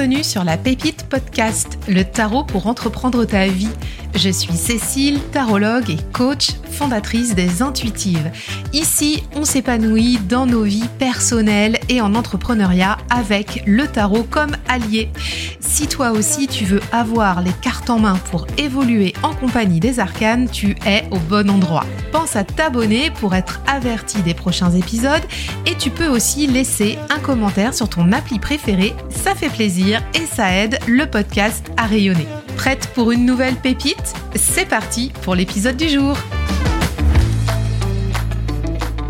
Bienvenue sur la Pépite Podcast, le tarot pour entreprendre ta vie. Je suis Cécile, tarologue et coach, fondatrice des Intuitives. Ici, on s'épanouit dans nos vies personnelles et en entrepreneuriat avec le tarot comme allié. Si toi aussi tu veux avoir les cartes en main pour évoluer en compagnie des arcanes, tu es au bon endroit. Pense à t'abonner pour être averti des prochains épisodes et tu peux aussi laisser un commentaire sur ton appli préféré, ça fait plaisir et ça aide le podcast à rayonner. Prête pour une nouvelle pépite. C'est parti pour l'épisode du jour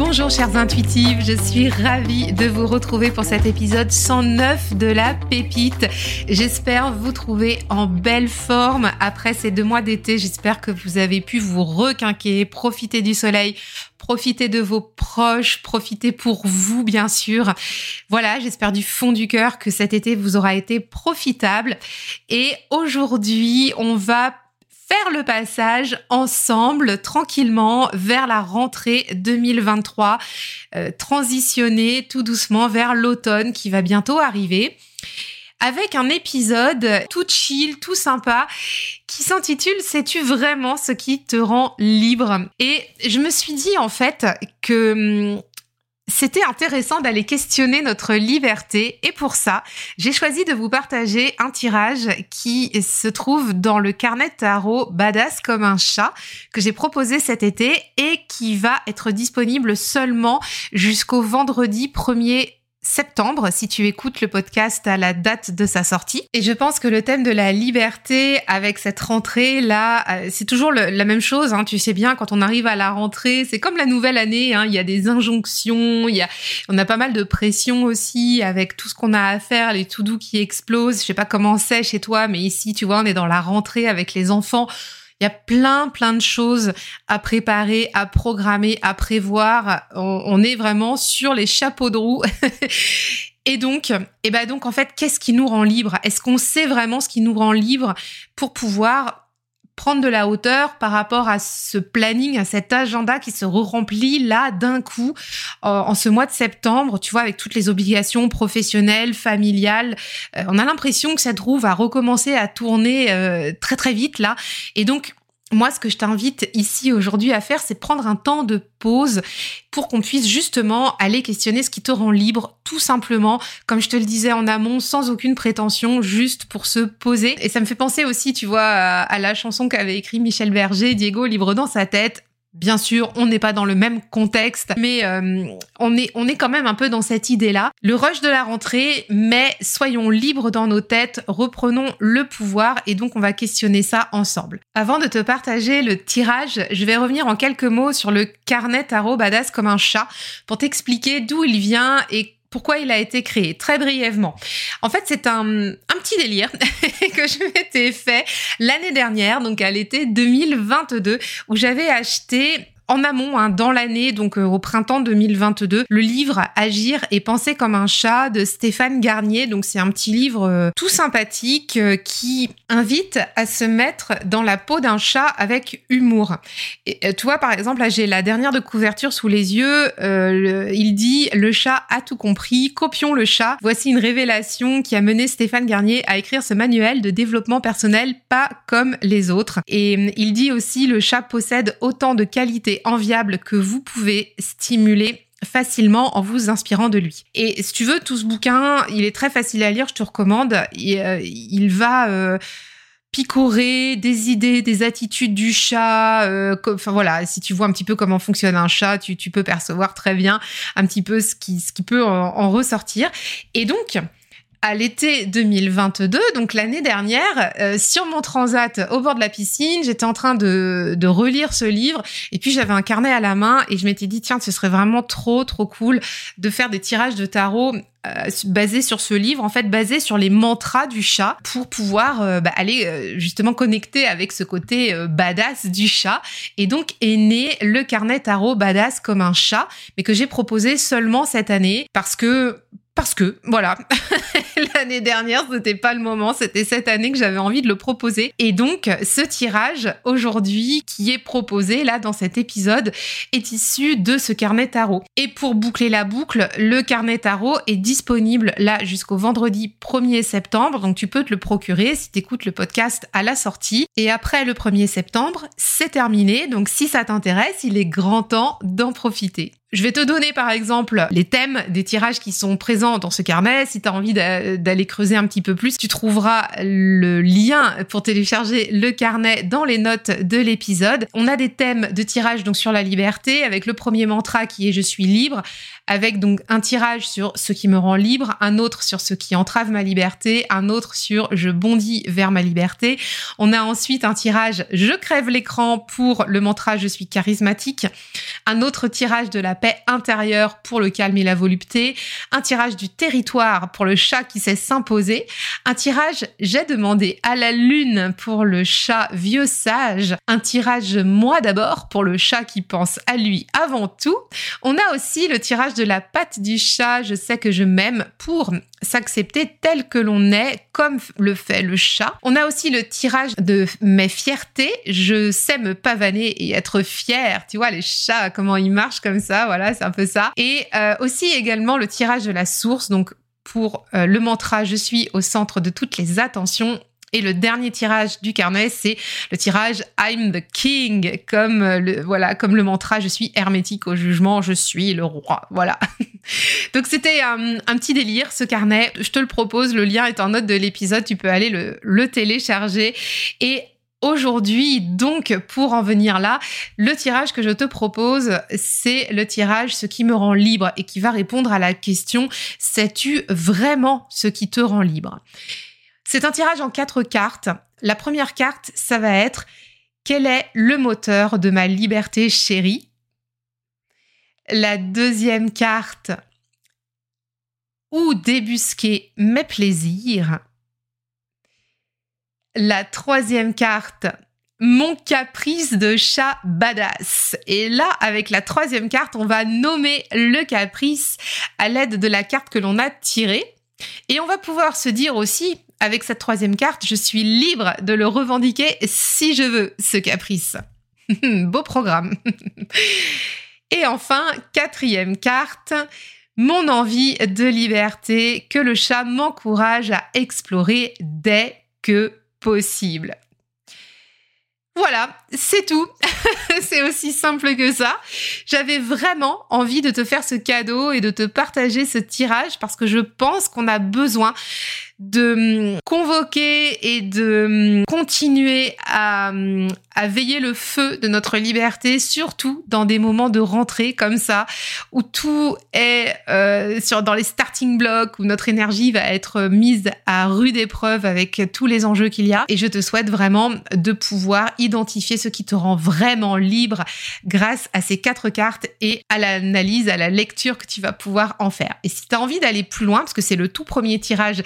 Bonjour chers intuitifs, je suis ravie de vous retrouver pour cet épisode 109 de la pépite. J'espère vous trouver en belle forme après ces deux mois d'été. J'espère que vous avez pu vous requinquer, profiter du soleil, profiter de vos proches, profiter pour vous bien sûr. Voilà, j'espère du fond du cœur que cet été vous aura été profitable. Et aujourd'hui, on va le passage ensemble tranquillement vers la rentrée 2023, euh, transitionner tout doucement vers l'automne qui va bientôt arriver avec un épisode tout chill, tout sympa, qui s'intitule Sais-tu vraiment ce qui te rend libre? Et je me suis dit en fait que hum, c'était intéressant d'aller questionner notre liberté. Et pour ça, j'ai choisi de vous partager un tirage qui se trouve dans le carnet tarot Badass comme un chat que j'ai proposé cet été et qui va être disponible seulement jusqu'au vendredi 1er septembre si tu écoutes le podcast à la date de sa sortie. Et je pense que le thème de la liberté avec cette rentrée là, euh, c'est toujours la même chose. Hein. Tu sais bien quand on arrive à la rentrée, c'est comme la nouvelle année. Hein. Il y a des injonctions, il y a, on a pas mal de pression aussi avec tout ce qu'on a à faire, les tout doux qui explosent. Je sais pas comment c'est chez toi, mais ici tu vois, on est dans la rentrée avec les enfants. Il y a plein, plein de choses à préparer, à programmer, à prévoir. On, est vraiment sur les chapeaux de roue. Et donc, et eh ben donc en fait, qu'est-ce qui nous rend libre Est-ce qu'on sait vraiment ce qui nous rend libre pour pouvoir prendre de la hauteur par rapport à ce planning, à cet agenda qui se remplit là d'un coup en ce mois de septembre, tu vois, avec toutes les obligations professionnelles, familiales. Euh, on a l'impression que cette roue va recommencer à tourner euh, très très vite là. Et donc, moi, ce que je t'invite ici aujourd'hui à faire, c'est prendre un temps de pause pour qu'on puisse justement aller questionner ce qui te rend libre, tout simplement, comme je te le disais en amont, sans aucune prétention, juste pour se poser. Et ça me fait penser aussi, tu vois, à, la chanson qu'avait écrit Michel Berger, Diego, libre dans sa tête. Bien sûr, on n'est pas dans le même contexte, mais euh, on est on est quand même un peu dans cette idée-là. Le rush de la rentrée, mais soyons libres dans nos têtes, reprenons le pouvoir et donc on va questionner ça ensemble. Avant de te partager le tirage, je vais revenir en quelques mots sur le carnet tarot badass comme un chat pour t'expliquer d'où il vient et pourquoi il a été créé très brièvement. En fait, c'est un, petit délire que je m'étais fait l'année dernière, donc à l'été 2022, où j'avais acheté en amont, hein, dans l'année, donc euh, au printemps 2022, le livre Agir et penser comme un chat de Stéphane Garnier. Donc c'est un petit livre euh, tout sympathique euh, qui invite à se mettre dans la peau d'un chat avec humour. Et toi, par exemple, là j'ai la dernière de couverture sous les yeux. il dit le chat a tout compris. Copions le chat. Voici une révélation qui a mené Stéphane Garnier à écrire ce manuel de développement personnel pas comme les autres. Et il dit aussi le chat possède autant de qualités enviable que vous pouvez stimuler facilement en vous inspirant de lui. Et si tu veux, tout ce bouquin, il est très facile à lire, je te recommande. Il, euh, va... Euh, picorer des idées, des attitudes du chat. Euh, enfin voilà, si tu vois un petit peu comment fonctionne un chat, tu, peux percevoir très bien un petit peu ce qui, peut en ressortir. Et donc, à l'été 2022, donc l'année dernière, euh, sur mon transat au bord de la piscine, j'étais en train de, de relire ce livre et puis j'avais un carnet à la main et je m'étais dit tiens ce serait vraiment trop trop cool de faire des tirages de tarot euh, basés sur ce livre, en fait basés sur les mantras du chat pour pouvoir euh, bah, aller justement connecter avec ce côté badass du chat. Et donc est né le carnet tarot badass comme un chat, mais que j'ai proposé seulement cette année parce que parce que, voilà, l'année dernière, c'était pas le moment, c'était cette année que j'avais envie de le proposer. Et donc, ce tirage aujourd'hui qui est proposé là dans cet épisode est issu de ce carnet tarot. Et pour boucler la boucle, le carnet tarot est disponible là jusqu'au vendredi 1er septembre, donc tu peux te le procurer si tu écoutes le podcast à la sortie. Et après le 1er septembre, c'est terminé, donc si ça t'intéresse, il est grand temps d'en profiter. Je vais te donner par exemple les thèmes des tirages qui sont présents dans ce carnet. Si tu as envie d'aller creuser un petit peu plus, tu trouveras le lien pour télécharger le carnet dans les notes de l'épisode. On a des thèmes de tirage donc sur la liberté avec le premier mantra qui est je suis libre avec donc un tirage sur ce qui me rend libre, un autre sur ce qui entrave ma liberté, un autre sur je bondis vers ma liberté. On a ensuite un tirage je crève l'écran pour le mantra je suis charismatique, un autre tirage de la paix intérieure pour le calme et la volupté, un tirage du territoire pour le chat qui sait s'imposer, un tirage j'ai demandé à la lune pour le chat vieux sage, un tirage moi d'abord pour le chat qui pense à lui avant tout. On a aussi le tirage de la patte du chat, je sais que je m'aime pour s'accepter tel que l'on est, comme le fait le chat. On a aussi le tirage de mes fiertés, je sais me pavaner et être fier. Tu vois, les chats, comment ils marchent comme ça, voilà, c'est un peu ça. Et euh, aussi également le tirage de la source, donc pour euh, le mantra je suis au centre de toutes les attentions et le dernier tirage du carnet, c'est le tirage I'm the King, comme euh, le, voilà, comme le mantra, je suis hermétique au jugement, je suis le roi. Voilà. Donc c'était un, petit délire, ce carnet. Je te le propose, le lien est en note de l'épisode, tu peux aller le, le télécharger. Et Aujourd'hui, donc, pour en venir là, le tirage que je te propose, c'est le tirage ce qui me rend libre et qui va répondre à la question, sais-tu vraiment ce qui te rend libre? C'est un tirage en quatre cartes. La première carte, ça va être quel est le moteur de ma liberté chérie? La deuxième carte, où débusquer mes plaisirs? La troisième carte, mon caprice de chat badass. Et là, avec la troisième carte, on va nommer le caprice à l'aide de la carte que l'on a tirée. Et on va pouvoir se dire aussi, avec cette troisième carte, je suis libre de le revendiquer si je veux, ce caprice. Beau programme. Et enfin, quatrième carte, mon envie de liberté que le chat m'encourage à explorer dès que possible. Voilà, c'est tout. c'est aussi simple que ça. J'avais vraiment envie de te faire ce cadeau et de te partager ce tirage parce que je pense qu'on a besoin de convoquer et de continuer à, à, veiller le feu de notre liberté, surtout dans des moments de rentrée comme ça, où tout est euh, sur, dans les starting blocks, où notre énergie va être mise à rude épreuve avec tous les enjeux qu'il y a. Et je te souhaite vraiment de pouvoir identifier ce qui te rend vraiment libre grâce à ces quatre cartes et à l'analyse, à la lecture que tu vas pouvoir en faire. Et si tu as envie d'aller plus loin, parce que c'est le tout premier tirage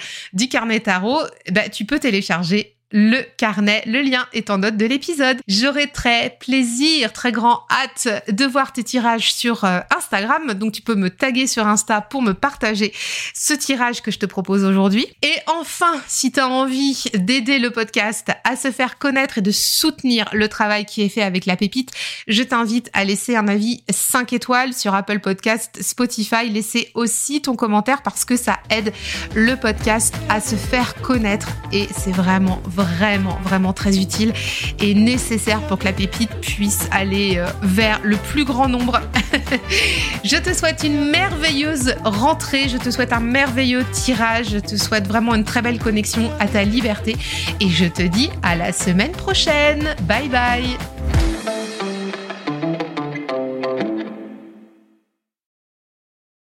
carnet tarot, bah, tu peux télécharger le carnet. Le lien est en note de l'épisode. J'aurai très plaisir, très grand hâte de voir tes tirages sur euh, Instagram. Donc tu peux me taguer sur Insta pour me partager ce tirage que je te propose aujourd'hui. Et enfin, si tu as envie d'aider le podcast à se faire connaître et de soutenir le travail qui est fait avec la pépite, je t'invite à laisser un avis 5 étoiles sur Apple Podcast, Spotify. Laissez aussi ton commentaire parce que ça aide le podcast à se faire connaître et c'est vraiment vraiment, vraiment très utile et nécessaire pour que la pépite puisse aller euh, vers le plus grand nombre. je te souhaite une merveilleuse rentrée, je te souhaite un merveilleux tirage, je te souhaite vraiment une très belle connexion à ta liberté et je te dis à la semaine prochaine. Bye bye